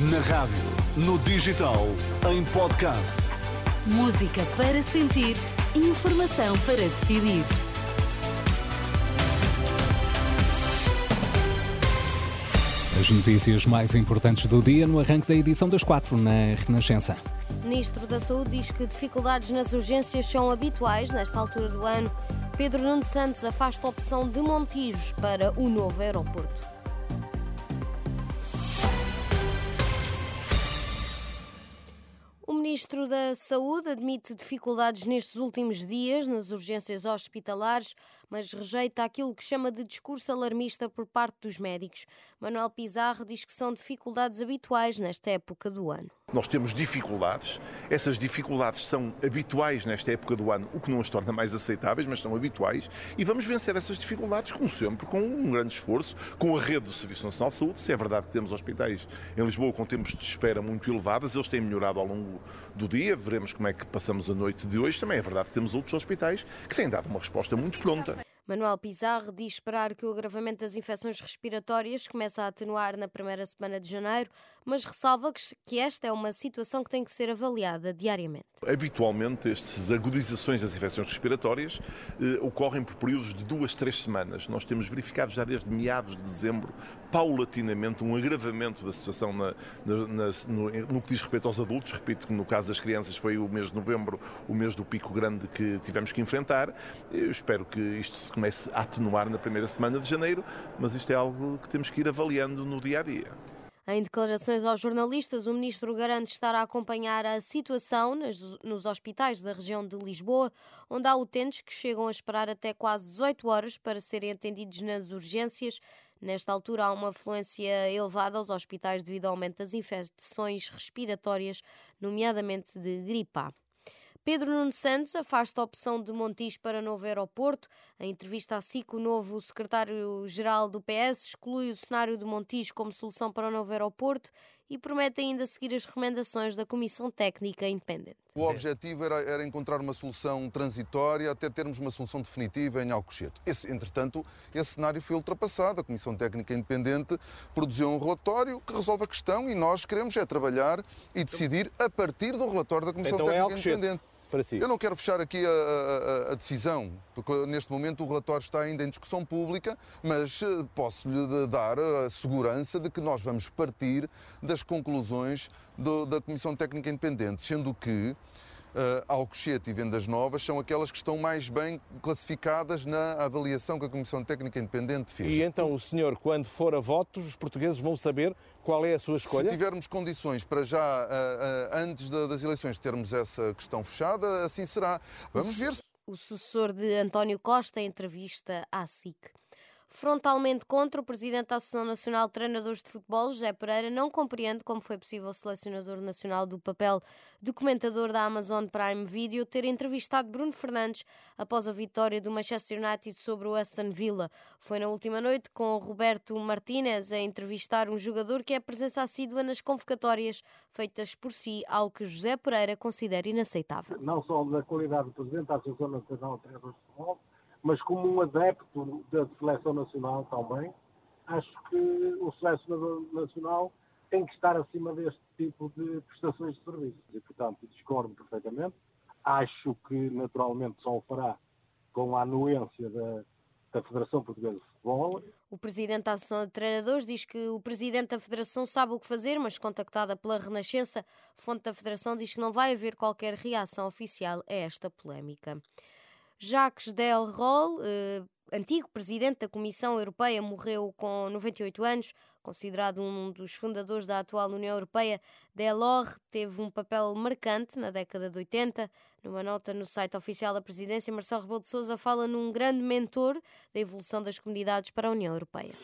Na rádio, no digital, em podcast. Música para sentir, informação para decidir. As notícias mais importantes do dia no arranque da edição das quatro na Renascença. Ministro da Saúde diz que dificuldades nas urgências são habituais nesta altura do ano. Pedro Nuno Santos afasta a opção de Montijo para o novo aeroporto. Ministro da Saúde admite dificuldades nestes últimos dias nas urgências hospitalares, mas rejeita aquilo que chama de discurso alarmista por parte dos médicos. Manuel Pizarro diz que são dificuldades habituais nesta época do ano. Nós temos dificuldades, essas dificuldades são habituais nesta época do ano, o que não as torna mais aceitáveis, mas são habituais, e vamos vencer essas dificuldades, como sempre, com um grande esforço, com a rede do Serviço Nacional de Saúde. Se é verdade que temos hospitais em Lisboa com tempos de espera muito elevados, eles têm melhorado ao longo do dia, veremos como é que passamos a noite de hoje. Também é verdade que temos outros hospitais que têm dado uma resposta muito pronta. Manuel Pizarro diz esperar que o agravamento das infecções respiratórias comece a atenuar na primeira semana de janeiro, mas ressalva que esta é uma situação que tem que ser avaliada diariamente. Habitualmente, estas agudizações das infecções respiratórias eh, ocorrem por períodos de duas, três semanas. Nós temos verificado já desde meados de dezembro, paulatinamente, um agravamento da situação na, na, na, no, no, que diz respeito aos adultos. Repito que no caso das crianças foi o mês de novembro, o mês do pico grande que tivemos que enfrentar. Eu espero que isto se comece a atenuar na primeira semana de janeiro, mas isto é algo que temos que ir avaliando no dia a dia. Em declarações aos jornalistas, o ministro garante estar a acompanhar a situação nos hospitais da região de Lisboa, onde há utentes que chegam a esperar até quase 18 horas para serem atendidos nas urgências. Nesta altura, há uma afluência elevada aos hospitais devido ao aumento das infecções respiratórias, nomeadamente de gripe A. Pedro Nuno Santos afasta a opção de Montijo para novo aeroporto. Em entrevista à SIC, o novo secretário-geral do PS exclui o cenário de Montijo como solução para o novo aeroporto e promete ainda seguir as recomendações da Comissão Técnica Independente. O objetivo era, era encontrar uma solução transitória até termos uma solução definitiva em Alcochete. Esse, entretanto, esse cenário foi ultrapassado. A Comissão Técnica Independente produziu um relatório que resolve a questão e nós queremos é trabalhar e decidir a partir do relatório da Comissão então é Técnica é Independente para si? Eu não quero fechar aqui a, a, a, decisão, porque neste momento o relatório está ainda em discussão pública, mas eh, posso-lhe dar a segurança de que nós vamos partir das conclusões do, da Comissão Técnica Independente, sendo que Alcochete e Vendas Novas são aquelas que estão mais bem classificadas na avaliação que a Comissão Técnica Independente fez. E então o senhor, quando for a votos, os portugueses vão saber qual é a sua escolha? Se tivermos condições para já, uh, uh, antes das eleições, termos essa questão fechada, assim será. Vamos ver se. O sucessor de António Costa, em entrevista à SIC. Frontalmente contra o presidente da Associação Nacional de Treinadores de Futebol, José Pereira, não compreende como foi possível o selecionador nacional do papel documentador da Amazon Prime Video ter entrevistado Bruno Fernandes após a vitória do Manchester United sobre o Aston Villa. Foi na última noite com Roberto Martínez a entrevistar um jogador que é presença assídua nas convocatórias feitas por si, algo que José Pereira considera inaceitável. Não só da qualidade do presidente da Associação Nacional de Treinadores de Futebol, mas como um adepto da seleção nacional também, acho que o selecionador nacional tem que estar acima deste tipo de prestações de serviços. E, portanto, discordo perfeitamente. Acho que, naturalmente, só o fará com a anuência da, da Federação Portuguesa de Futebol. O presidente da Associação de Treinadores diz que o presidente da Federação sabe o que fazer, mas contactada pela Renascença, fonte da Federação diz que não vai haver qualquer reação oficial a esta polémica. Jacques Delroll, eh, antigo presidente da Comissão Europeia, morreu com 98 anos. Considerado um dos fundadores da atual União Europeia, Delors teve um papel marcante na década de 80. Numa nota no site oficial da presidência, Marcelo Rebelo de Sousa fala num grande mentor da evolução das comunidades para a União Europeia.